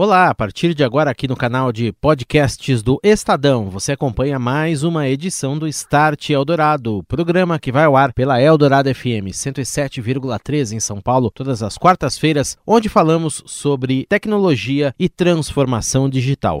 Olá, a partir de agora aqui no canal de podcasts do Estadão, você acompanha mais uma edição do Start Eldorado, programa que vai ao ar pela Eldorado FM 107,3 em São Paulo, todas as quartas-feiras, onde falamos sobre tecnologia e transformação digital.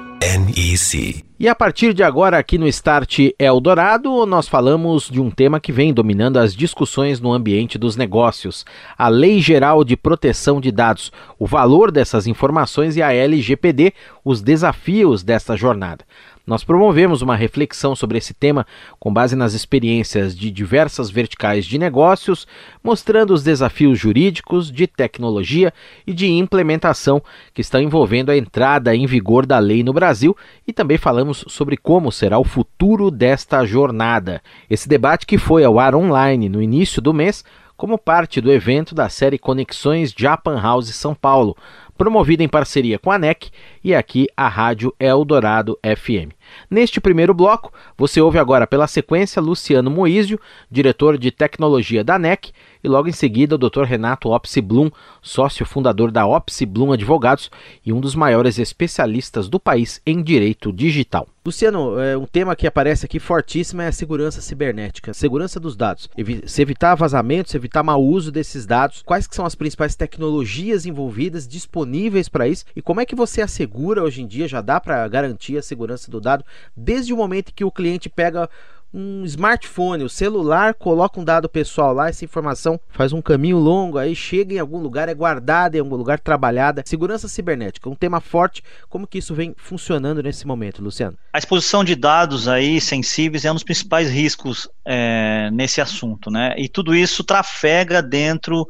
NEC. E a partir de agora, aqui no Start Eldorado, nós falamos de um tema que vem dominando as discussões no ambiente dos negócios: a Lei Geral de Proteção de Dados, o valor dessas informações e a LGPD, os desafios desta jornada. Nós promovemos uma reflexão sobre esse tema com base nas experiências de diversas verticais de negócios, mostrando os desafios jurídicos, de tecnologia e de implementação que estão envolvendo a entrada em vigor da lei no Brasil e também falamos sobre como será o futuro desta jornada. Esse debate que foi ao ar online no início do mês como parte do evento da série Conexões Japan House São Paulo, promovida em parceria com a NEC e aqui a Rádio Eldorado FM. Neste primeiro bloco, você ouve agora pela sequência Luciano Moísio, diretor de tecnologia da NEC, e logo em seguida o Dr. Renato Opsi Blum, sócio fundador da Opsi Blum Advogados e um dos maiores especialistas do país em direito digital. Luciano, é, um tema que aparece aqui fortíssimo é a segurança cibernética, segurança dos dados. Se evitar vazamentos, se evitar mau uso desses dados, quais que são as principais tecnologias envolvidas, disponíveis para isso e como é que você assegura hoje em dia, já dá para garantir a segurança do dado desde o momento que o cliente pega um smartphone, o celular, coloca um dado pessoal lá, essa informação faz um caminho longo, aí chega em algum lugar, é guardada em algum lugar, trabalhada. Segurança cibernética, um tema forte. Como que isso vem funcionando nesse momento, Luciano? A exposição de dados aí sensíveis é um dos principais riscos é, nesse assunto, né? E tudo isso trafega dentro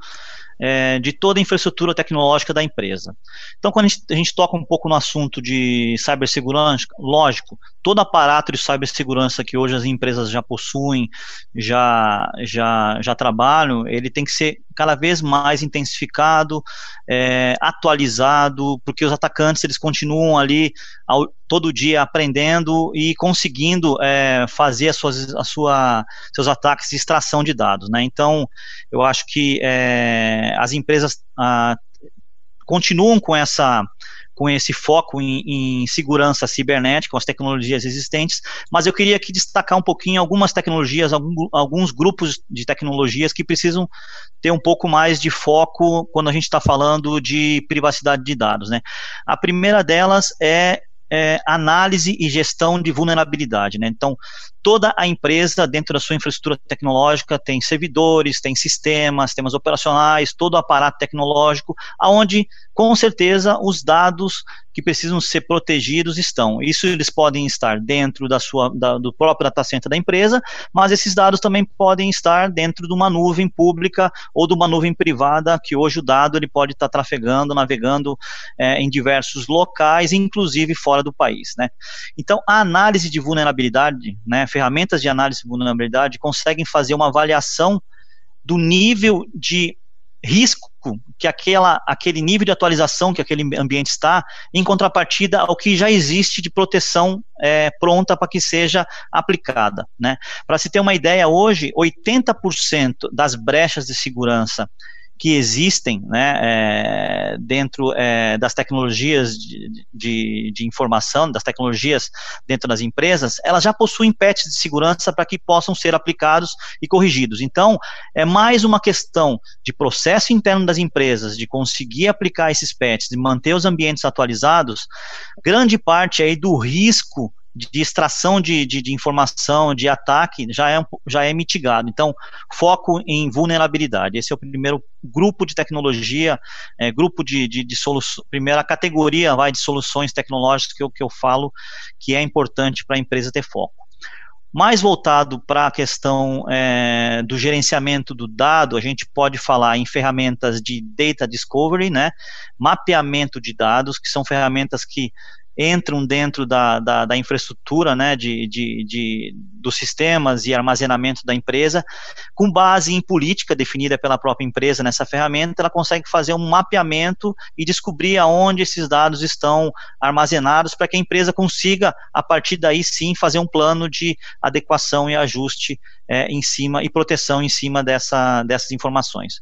é, de toda a infraestrutura tecnológica da empresa. Então, quando a gente, a gente, toca um pouco no assunto de cibersegurança, lógico, todo aparato de cibersegurança que hoje as empresas já possuem, já, já, já trabalham, ele tem que ser cada vez mais intensificado, é, atualizado, porque os atacantes eles continuam ali ao, todo dia aprendendo e conseguindo é, fazer as suas, a sua, seus ataques de extração de dados. Né? Então, eu acho que é, as empresas ah, continuam com essa com esse foco em, em, segurança cibernética, com as tecnologias existentes, mas eu queria aqui destacar um pouquinho algumas tecnologias, algum, alguns grupos de tecnologias que precisam ter um pouco mais de foco quando a gente está falando de privacidade de dados. Né? A primeira delas é é, análise e gestão de vulnerabilidade. Né? Então, toda a empresa, dentro da sua infraestrutura tecnológica, tem servidores, tem sistemas, sistemas operacionais, todo o aparato tecnológico, aonde, com certeza, os dados que precisam ser protegidos estão. Isso eles podem estar dentro da sua, da, do próprio data center da empresa, mas esses dados também podem estar dentro de uma nuvem pública ou de uma nuvem privada, que hoje o dado ele pode estar trafegando, navegando é, em diversos locais, inclusive fora do país. Né? Então, a análise de vulnerabilidade, né, ferramentas de análise de vulnerabilidade conseguem fazer uma avaliação do nível de risco que aquela, aquele nível de atualização que aquele ambiente está, em contrapartida ao que já existe de proteção é, pronta para que seja aplicada. Né? Para se ter uma ideia, hoje, 80% das brechas de segurança que existem né, é, dentro é, das tecnologias de, de, de, informação, das tecnologias dentro das empresas, elas já possuem patches de segurança para que possam ser aplicados e corrigidos. Então, é mais uma questão de processo interno das empresas, de conseguir aplicar esses patches, de manter os ambientes atualizados, grande parte aí do risco de extração de, de, de, informação, de ataque, já é, já é mitigado. Então, foco em vulnerabilidade. Esse é o primeiro grupo de tecnologia, é, grupo de, de, de soluções, primeira categoria vai, de soluções tecnológicas que eu, que eu falo que é importante para a empresa ter foco. Mais voltado para a questão é, do gerenciamento do dado, a gente pode falar em ferramentas de data discovery, né, mapeamento de dados, que são ferramentas que entram dentro da, da, da infraestrutura né, de, de, de, dos sistemas e armazenamento da empresa, com base em política definida pela própria empresa nessa ferramenta, ela consegue fazer um mapeamento e descobrir aonde esses dados estão armazenados para que a empresa consiga, a partir daí sim, fazer um plano de adequação e ajuste é, em cima e proteção em cima dessa, dessas informações.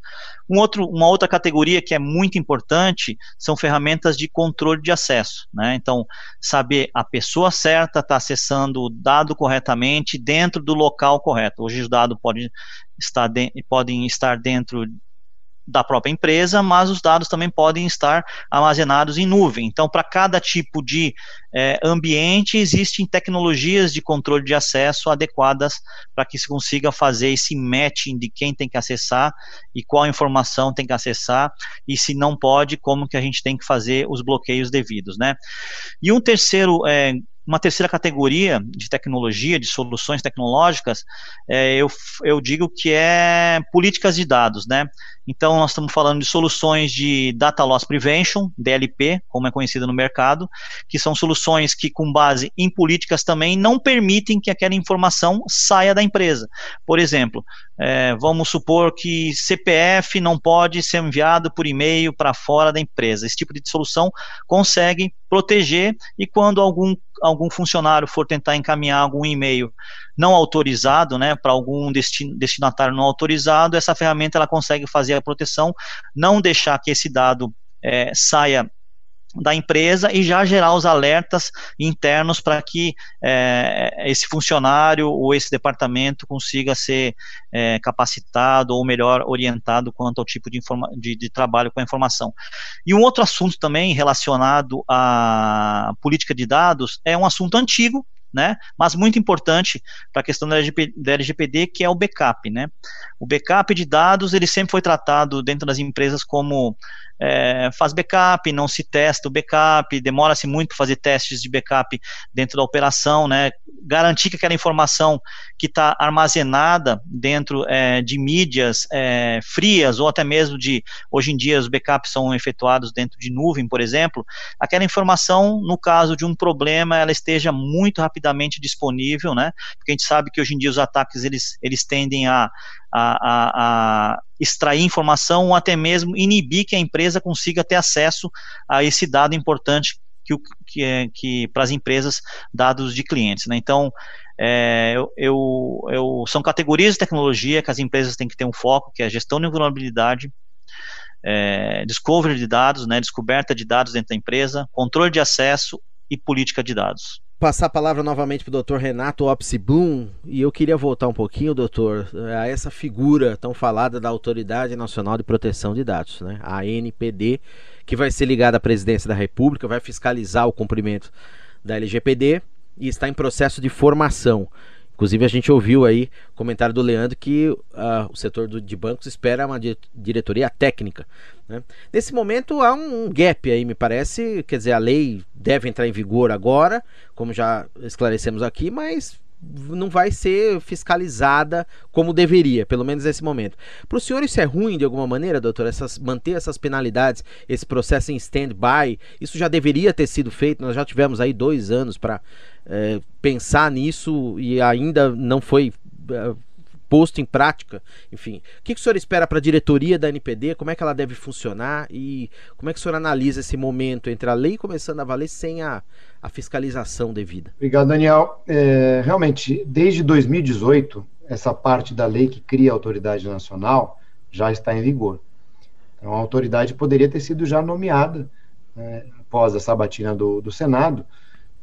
Um outro, uma outra categoria que é muito importante são ferramentas de controle de acesso. Né? Então, saber a pessoa certa está acessando o dado corretamente dentro do local correto. Hoje os dados podem estar, de, podem estar dentro da própria empresa, mas os dados também podem estar armazenados em nuvem. Então, para cada tipo de é, ambiente, existem tecnologias de controle de acesso adequadas para que se consiga fazer esse matching de quem tem que acessar e qual informação tem que acessar, e se não pode, como que a gente tem que fazer os bloqueios devidos. Né? E um terceiro é, uma terceira categoria de tecnologia, de soluções tecnológicas, é, eu, eu digo que é políticas de dados, né? Então, nós estamos falando de soluções de Data Loss Prevention, DLP, como é conhecido no mercado, que são soluções que, com base em políticas também, não permitem que aquela informação saia da empresa. Por exemplo, é, vamos supor que CPF não pode ser enviado por e-mail para fora da empresa. Esse tipo de solução consegue proteger e quando algum algum funcionário for tentar encaminhar algum e-mail não autorizado, né, para algum destinatário não autorizado, essa ferramenta ela consegue fazer a proteção, não deixar que esse dado é, saia da empresa e já gerar os alertas internos para que é, esse funcionário ou esse departamento consiga ser é, capacitado ou melhor orientado quanto ao tipo de, de, de, trabalho com a informação. E um outro assunto também relacionado à política de dados é um assunto antigo, né? Mas muito importante para a questão da, LGP, da LGPD, que é o backup, né? O backup de dados, ele sempre foi tratado dentro das empresas como é, faz backup, não se testa o backup, demora-se muito para fazer testes de backup dentro da operação, né? Garantir que aquela informação que está armazenada dentro é, de mídias é, frias ou até mesmo de hoje em dia os backups são efetuados dentro de nuvem, por exemplo, aquela informação, no caso de um problema, ela esteja muito rapidamente disponível, né? Porque a gente sabe que hoje em dia os ataques eles, eles tendem a a, a, a, extrair informação ou até mesmo inibir que a empresa consiga ter acesso a esse dado importante que, que, é, que para as empresas, dados de clientes. Né? Então, é, eu, eu, eu, são categorias de tecnologia que as empresas têm que ter um foco, que é gestão de vulnerabilidade, é, discovery de dados, né, descoberta de dados dentro da empresa, controle de acesso e política de dados passar a palavra novamente para o Dr. Renato Opsibum e eu queria voltar um pouquinho, doutor, a essa figura tão falada da Autoridade Nacional de Proteção de Dados, né? a ANPD, que vai ser ligada à Presidência da República, vai fiscalizar o cumprimento da LGPD e está em processo de formação. Inclusive, a gente ouviu aí comentário do Leandro que uh, o setor do, de bancos espera uma diretoria técnica. Né? Nesse momento, há um, um gap aí, me parece. Quer dizer, a lei deve entrar em vigor agora, como já esclarecemos aqui, mas não vai ser fiscalizada como deveria, pelo menos nesse momento. Para o senhor isso é ruim de alguma maneira, doutor? Essas, manter essas penalidades, esse processo em stand-by, isso já deveria ter sido feito, nós já tivemos aí dois anos para é, pensar nisso e ainda não foi é, posto em prática. Enfim, o que, que o senhor espera para a diretoria da NPD? Como é que ela deve funcionar? E como é que o senhor analisa esse momento entre a lei começando a valer sem a, a fiscalização devida? Obrigado, Daniel. É, realmente, desde 2018, essa parte da lei que cria a autoridade nacional já está em vigor. Então, a autoridade poderia ter sido já nomeada né, após a sabatina do, do Senado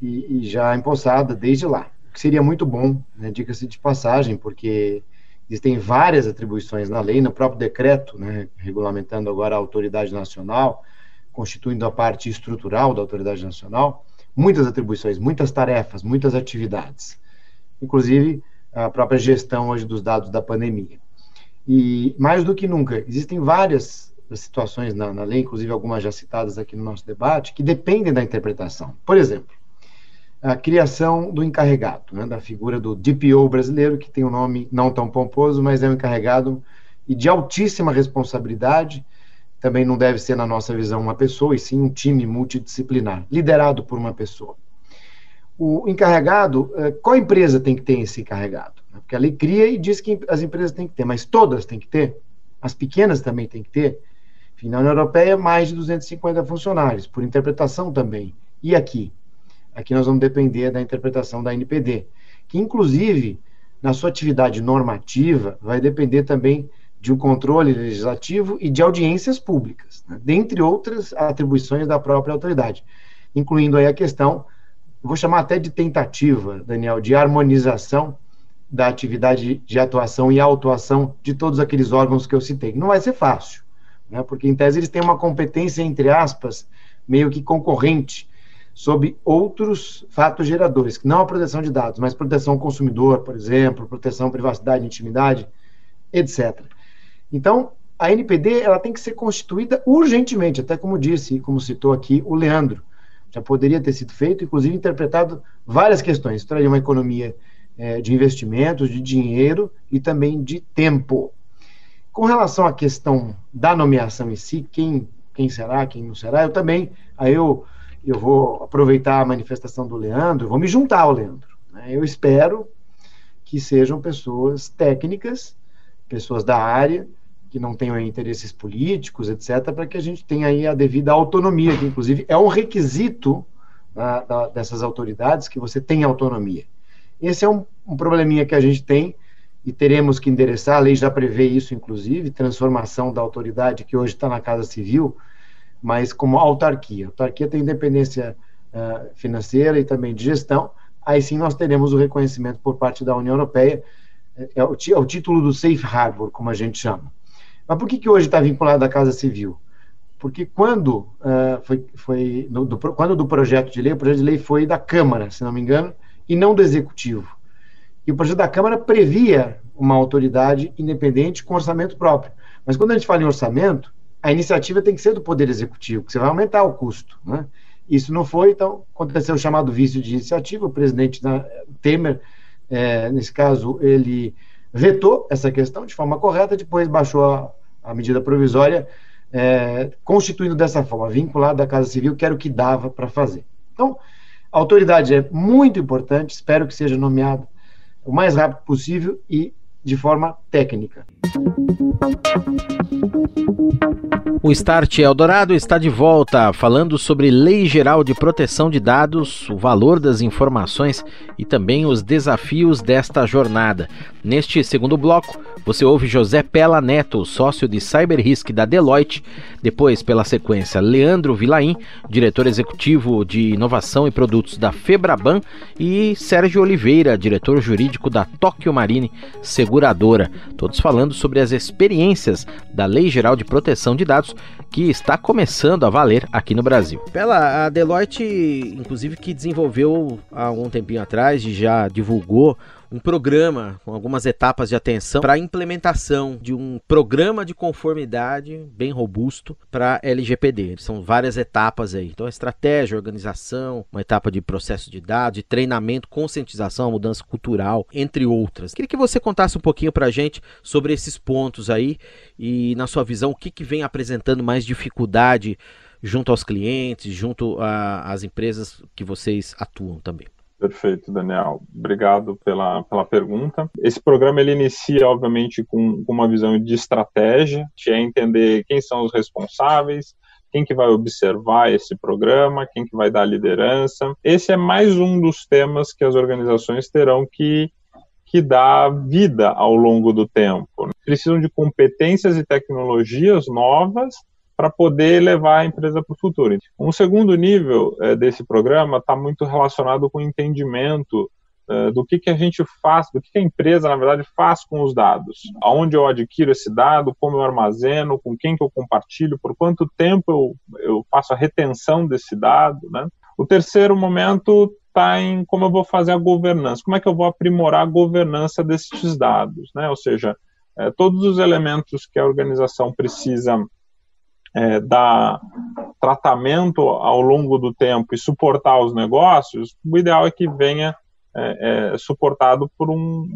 e, e, já empossada desde lá. O que seria muito bom, né, diga-se de passagem, porque Existem várias atribuições na lei, no próprio decreto, né, regulamentando agora a autoridade nacional, constituindo a parte estrutural da autoridade nacional, muitas atribuições, muitas tarefas, muitas atividades, inclusive a própria gestão hoje dos dados da pandemia. E mais do que nunca, existem várias situações na, na lei, inclusive algumas já citadas aqui no nosso debate, que dependem da interpretação. Por exemplo, a criação do encarregado, né, da figura do DPO brasileiro, que tem um nome não tão pomposo, mas é um encarregado e de altíssima responsabilidade, também não deve ser, na nossa visão, uma pessoa, e sim um time multidisciplinar, liderado por uma pessoa. O encarregado, eh, qual empresa tem que ter esse encarregado? Porque a lei cria e diz que as empresas têm que ter, mas todas têm que ter? As pequenas também têm que ter? Enfim, na União Europeia, mais de 250 funcionários, por interpretação também. E aqui? Aqui nós vamos depender da interpretação da NPD, que inclusive, na sua atividade normativa, vai depender também de um controle legislativo e de audiências públicas, né? dentre outras atribuições da própria autoridade, incluindo aí a questão, vou chamar até de tentativa, Daniel, de harmonização da atividade de atuação e autuação de todos aqueles órgãos que eu citei. Não vai ser fácil, né? porque em tese eles têm uma competência, entre aspas, meio que concorrente sobre outros fatos geradores, não a proteção de dados, mas proteção ao consumidor, por exemplo, proteção à privacidade, intimidade, etc. Então, a NPD ela tem que ser constituída urgentemente, até como disse, como citou aqui o Leandro. Já poderia ter sido feito, inclusive interpretado várias questões. Traria uma economia é, de investimentos, de dinheiro e também de tempo. Com relação à questão da nomeação em si, quem, quem será, quem não será, eu também, aí eu eu vou aproveitar a manifestação do Leandro, vou me juntar ao Leandro. Né? Eu espero que sejam pessoas técnicas, pessoas da área, que não tenham interesses políticos, etc., para que a gente tenha aí a devida autonomia, que inclusive é um requisito da, da, dessas autoridades que você tenha autonomia. Esse é um, um probleminha que a gente tem e teremos que endereçar, a lei já prevê isso, inclusive, transformação da autoridade que hoje está na Casa Civil, mas como autarquia. Autarquia tem independência uh, financeira e também de gestão, aí sim nós teremos o reconhecimento por parte da União Europeia, é, é, o, é o, título do Safe Harbor, como a gente chama. Mas por que, que hoje está vinculado à Casa Civil? Porque quando uh, foi, foi no, do, quando do projeto de lei, o projeto de lei foi da Câmara, se não me engano, e não do Executivo. E o projeto da Câmara previa uma autoridade independente com orçamento próprio. Mas quando a gente fala em orçamento, a iniciativa tem que ser do Poder Executivo, que você vai aumentar o custo. Né? Isso não foi, então aconteceu o chamado vício de iniciativa, o presidente Temer, é, nesse caso, ele vetou essa questão de forma correta, depois baixou a, a medida provisória, é, constituindo dessa forma, vinculada à Casa Civil, que era o que dava para fazer. Então, a autoridade é muito importante, espero que seja nomeada o mais rápido possível e de forma técnica. O Start Eldorado está de volta falando sobre Lei Geral de Proteção de Dados, o valor das informações e também os desafios desta jornada. Neste segundo bloco, você ouve José Pela Neto, sócio de Cyber Risk da Deloitte, depois, pela sequência, Leandro Vilaim, diretor executivo de inovação e produtos da Febraban, e Sérgio Oliveira, diretor jurídico da Tóquio Marine Seguradora, todos falando sobre as experiências da Lei Geral de Proteção de Dados que está começando a valer aqui no Brasil. Pela a Deloitte, inclusive, que desenvolveu há algum tempinho atrás e já divulgou um programa com algumas etapas de atenção para a implementação de um programa de conformidade bem robusto para LGPD. São várias etapas aí. Então, estratégia, organização, uma etapa de processo de dados, de treinamento, conscientização, mudança cultural, entre outras. Queria que você contasse um pouquinho para a gente sobre esses pontos aí e, na sua visão, o que, que vem apresentando mais dificuldade junto aos clientes, junto às empresas que vocês atuam também. Perfeito, Daniel. Obrigado pela, pela pergunta. Esse programa ele inicia, obviamente, com, com uma visão de estratégia, que é entender quem são os responsáveis, quem que vai observar esse programa, quem que vai dar liderança. Esse é mais um dos temas que as organizações terão que que dar vida ao longo do tempo. Precisam de competências e tecnologias novas para poder levar a empresa para o futuro. Um segundo nível é, desse programa está muito relacionado com o entendimento é, do que, que a gente faz, do que, que a empresa, na verdade, faz com os dados. Aonde eu adquiro esse dado, como eu armazeno, com quem que eu compartilho, por quanto tempo eu, eu faço a retenção desse dado. Né? O terceiro momento está em como eu vou fazer a governança, como é que eu vou aprimorar a governança desses dados, né? ou seja, é, todos os elementos que a organização precisa é, dar tratamento ao longo do tempo e suportar os negócios, o ideal é que venha é, é, suportado por um,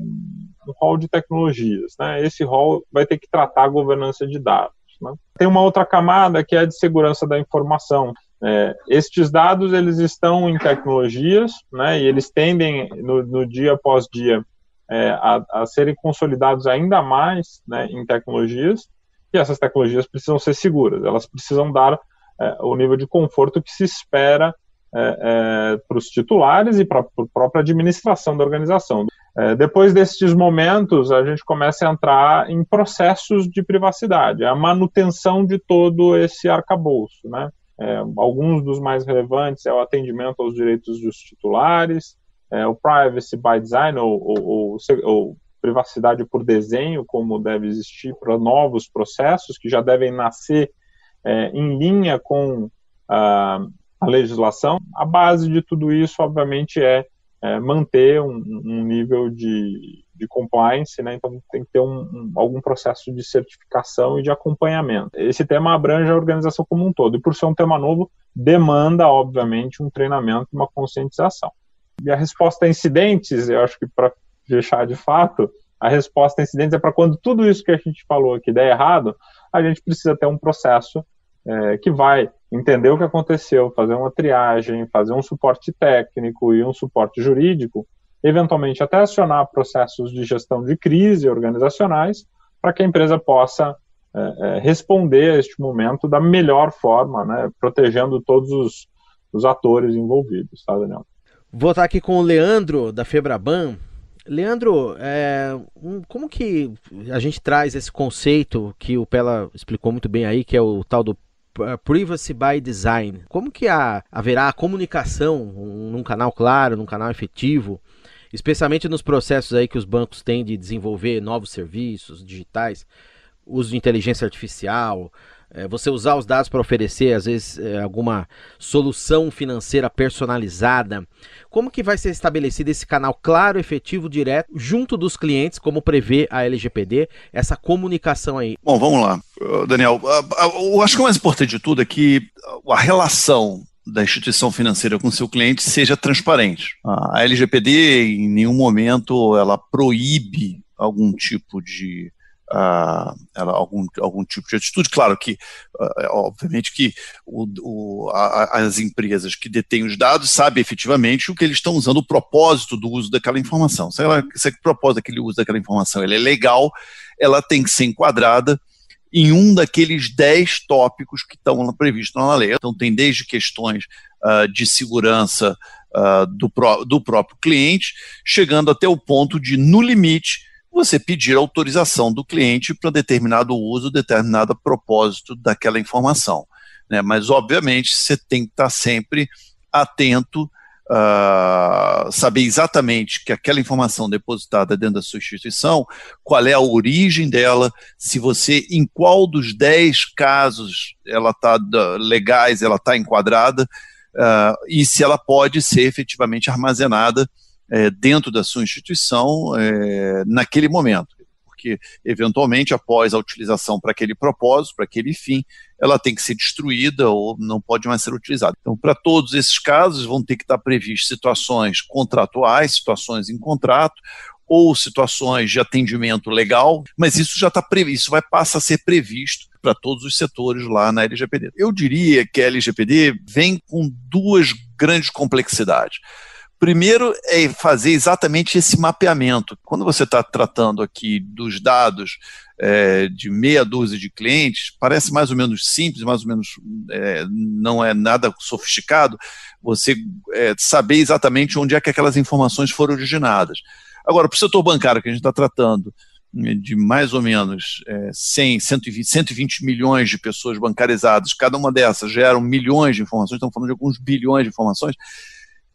um hall de tecnologias. Né? Esse hall vai ter que tratar a governança de dados. Né? Tem uma outra camada que é a de segurança da informação. É, estes dados eles estão em tecnologias, né, e eles tendem no, no dia após dia é, a, a, serem consolidados ainda mais né, em tecnologias, e essas tecnologias precisam ser seguras, elas precisam dar é, o nível de conforto que se espera é, é, para os titulares e para a própria administração da organização. É, depois desses momentos, a gente começa a entrar em processos de privacidade, a manutenção de todo esse arcabouço. Né? É, alguns dos mais relevantes é o atendimento aos direitos dos titulares, é, o privacy by design, ou, ou, ou, ou privacidade por desenho, como deve existir para novos processos que já devem nascer é, em linha com a, a legislação. A base de tudo isso, obviamente, é é, manter um, um nível de, de, compliance, né? então tem que ter um, um, algum processo de certificação e de acompanhamento. Esse tema abrange a organização como um todo, e por ser um tema novo, demanda, obviamente, um treinamento uma conscientização. E a resposta a incidentes, eu acho que para fechar de fato, a resposta a incidentes é para quando tudo isso que a gente falou aqui der errado, a gente precisa ter um processo é, que vai entender o que aconteceu, fazer uma triagem, fazer um suporte técnico e um suporte jurídico, eventualmente até acionar processos de gestão de crise organizacionais, para que a empresa possa é, é, responder a este momento da melhor forma, né, protegendo todos os, os atores envolvidos, tá, Daniel? Vou estar aqui com o Leandro, da Febraban. Leandro, é, como que a gente traz esse conceito que o Pela explicou muito bem aí, que é o tal do Privacy by Design. Como que haverá a comunicação num canal claro, num canal efetivo, especialmente nos processos aí que os bancos têm de desenvolver novos serviços digitais, uso de inteligência artificial, é, você usar os dados para oferecer, às vezes, é, alguma solução financeira personalizada. Como que vai ser estabelecido esse canal claro, efetivo, direto, junto dos clientes, como prevê a LGPD, essa comunicação aí? Bom, vamos lá. Daniel, eu acho que o mais importante de tudo é que a relação da instituição financeira com seu cliente seja transparente. A LGPD, em nenhum momento, ela proíbe algum tipo de uh, ela, algum, algum tipo de atitude. Claro que, uh, obviamente, que o, o, a, as empresas que detêm os dados sabem efetivamente o que eles estão usando, o propósito do uso daquela informação. Se, ela, se o propósito daquele uso daquela informação ele é legal, ela tem que ser enquadrada em um daqueles dez tópicos que estão previstos na lei. Então, tem desde questões uh, de segurança uh, do, pró do próprio cliente, chegando até o ponto de, no limite, você pedir autorização do cliente para determinado uso, determinado propósito daquela informação. Né? Mas, obviamente, você tem que estar sempre atento, uh, saber exatamente que aquela informação depositada dentro da sua instituição, qual é a origem dela, se você, em qual dos 10 casos ela está legais, ela está enquadrada, uh, e se ela pode ser efetivamente armazenada é, dentro da sua instituição é, naquele momento. Porque, eventualmente, após a utilização para aquele propósito, para aquele fim, ela tem que ser destruída ou não pode mais ser utilizada. Então, para todos esses casos, vão ter que estar previstas situações contratuais, situações em contrato, ou situações de atendimento legal, mas isso já está previsto, isso vai passar a ser previsto para todos os setores lá na LGPD. Eu diria que a LGPD vem com duas grandes complexidades. Primeiro é fazer exatamente esse mapeamento. Quando você está tratando aqui dos dados é, de meia dúzia de clientes, parece mais ou menos simples, mais ou menos é, não é nada sofisticado, você é, saber exatamente onde é que aquelas informações foram originadas. Agora, para o setor bancário que a gente está tratando, né, de mais ou menos é, 100, 120, 120 milhões de pessoas bancarizadas, cada uma dessas geram milhões de informações, estamos falando de alguns bilhões de informações,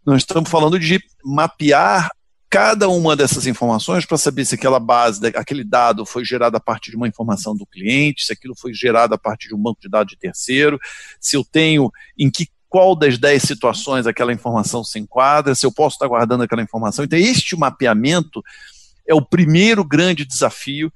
nós estamos falando de mapear cada uma dessas informações para saber se aquela base, aquele dado foi gerado a partir de uma informação do cliente, se aquilo foi gerado a partir de um banco de dados de terceiro, se eu tenho em que qual das 10 situações aquela informação se enquadra, se eu posso estar guardando aquela informação. Então, este mapeamento é o primeiro grande desafio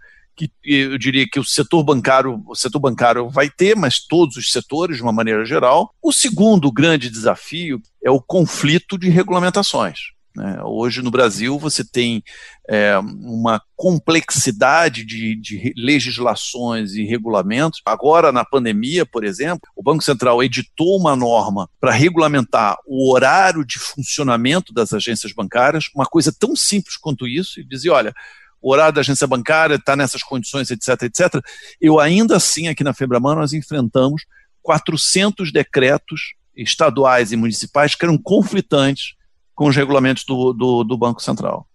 que eu diria que o setor bancário, o setor bancário vai ter, mas todos os setores de uma maneira geral. O segundo grande desafio é o conflito de regulamentações. Né? Hoje no Brasil você tem é, uma complexidade de, de, legislações e regulamentos. Agora, na pandemia, por exemplo, o Banco Central editou uma norma para regulamentar o horário de funcionamento das agências bancárias, uma coisa tão simples quanto isso, e dizer, olha, o horário da agência bancária está nessas condições, etc, etc. Eu ainda assim, aqui na Febraban, nós enfrentamos 400 decretos estaduais e municipais que eram conflitantes com os regulamentos do, do, do Banco Central.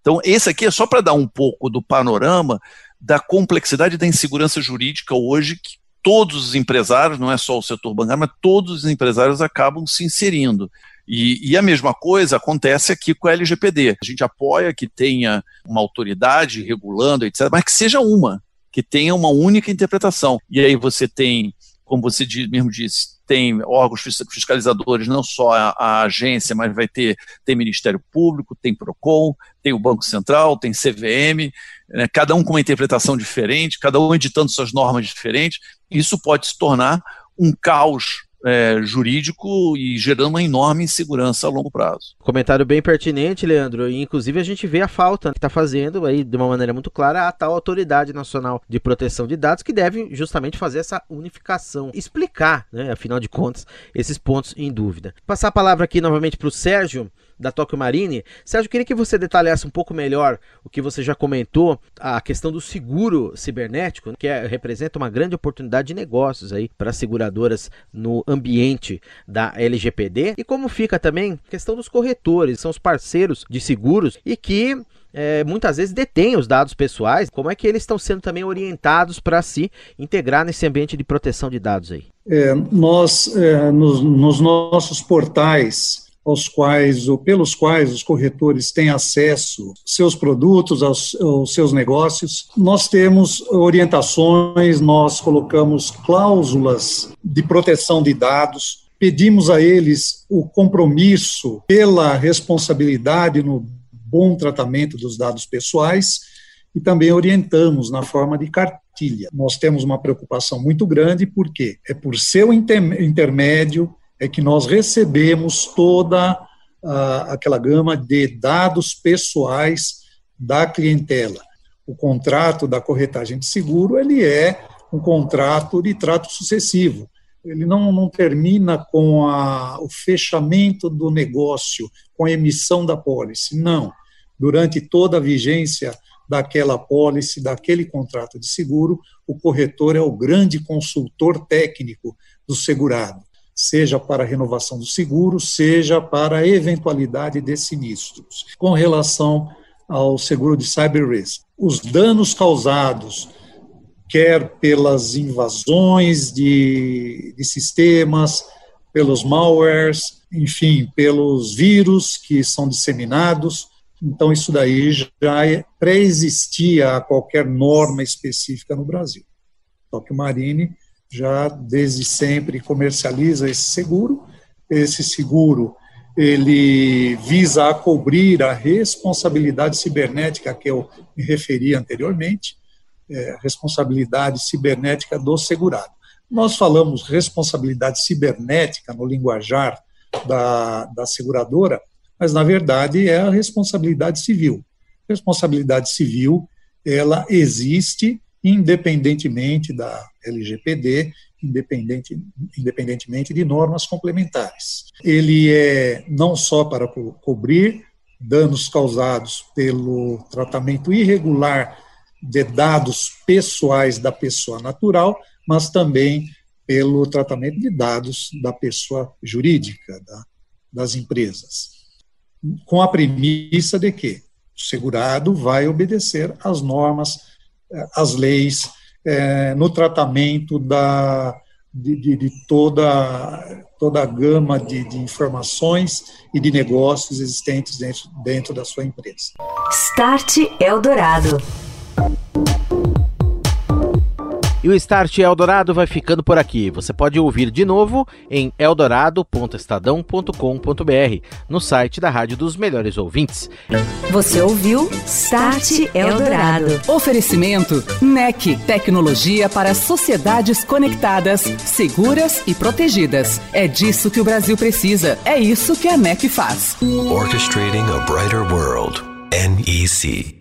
Então, esse aqui é só para dar um pouco do panorama da complexidade da insegurança jurídica hoje que todos os empresários, não é só o setor bancário, mas todos os empresários acabam se inserindo. E, e, a mesma coisa acontece aqui com a LGPD. A gente apoia que tenha uma autoridade regulando, etc., mas que seja uma, que tenha uma única interpretação. E aí você tem, como você mesmo disse, tem órgãos fiscalizadores, não só a, a, agência, mas vai ter tem Ministério Público, tem PROCON, tem o Banco Central, tem CVM, né, cada um com uma interpretação diferente, cada um editando suas normas diferentes. Isso pode se tornar um caos é, jurídico e gerando uma enorme insegurança a longo prazo. Comentário bem pertinente, Leandro. E, inclusive, a gente vê a falta que está fazendo aí de uma maneira muito clara a tal Autoridade Nacional de Proteção de Dados, que deve justamente fazer essa unificação, explicar, né, afinal de contas, esses pontos em dúvida. Passar a palavra aqui novamente para o Sérgio da Tokyo Marine. Sérgio, queria que você detalhasse um pouco melhor o que você já comentou, a questão do seguro cibernético, que é, representa uma grande oportunidade de negócios aí para seguradoras no ambiente da LGPD e como fica também a questão dos corretores, são os parceiros de seguros e que é, muitas vezes detêm os dados pessoais. Como é que eles estão sendo também orientados para se integrar nesse ambiente de proteção de dados aí? É, nós, é, nos, nos, nossos portais, aos quais ou pelos quais os corretores têm acesso seus produtos, aos, aos seus negócios. Nós temos orientações, nós colocamos cláusulas de proteção de dados, pedimos a eles o compromisso pela responsabilidade no bom tratamento dos dados pessoais e também orientamos na forma de cartilha. Nós temos uma preocupação muito grande porque é por seu intermédio é que nós recebemos toda aquela gama de dados pessoais da clientela. O contrato da corretagem de seguro, ele é um contrato de trato sucessivo. Ele não, não termina com a, o fechamento do negócio, com a emissão da pólice, não. Durante toda a vigência daquela pólice, daquele contrato de seguro, o corretor é o grande consultor técnico do segurado seja para a renovação do seguro, seja para a eventualidade de sinistros. Com relação ao seguro de cyber risk, os danos causados quer pelas invasões de, de sistemas, pelos malwares, enfim, pelos vírus que são disseminados. Então, isso daí já é, pré-existia a qualquer norma específica no Brasil. Só que o Marine já desde sempre comercializa esse seguro. Esse seguro ele visa a cobrir a responsabilidade cibernética que eu me referi anteriormente, é, responsabilidade cibernética do segurado. Nós falamos responsabilidade cibernética no linguajar da, da seguradora, mas na verdade é a responsabilidade civil. Responsabilidade civil, ela existe independentemente da LGPD, independente, independentemente de normas complementares. Ele é não só para co cobrir danos causados pelo tratamento irregular de dados pessoais da pessoa natural, mas também pelo tratamento de dados da pessoa jurídica, da, das empresas. Com a premissa de que o segurado vai obedecer às normas as leis é, no tratamento da, de, de, de, toda, toda a gama de, de, informações e de negócios existentes dentro, dentro da sua empresa. Start Eldorado. E o Start Eldorado vai ficando por aqui. Você pode ouvir de novo em eldorado.estadão.com.br, no site da Rádio dos Melhores Ouvintes. Você ouviu Start Eldorado. Oferecimento NEC, tecnologia para sociedades conectadas, seguras e protegidas. É disso que o Brasil precisa. É isso que a NEC faz. Orchestrating a brighter world. NEC.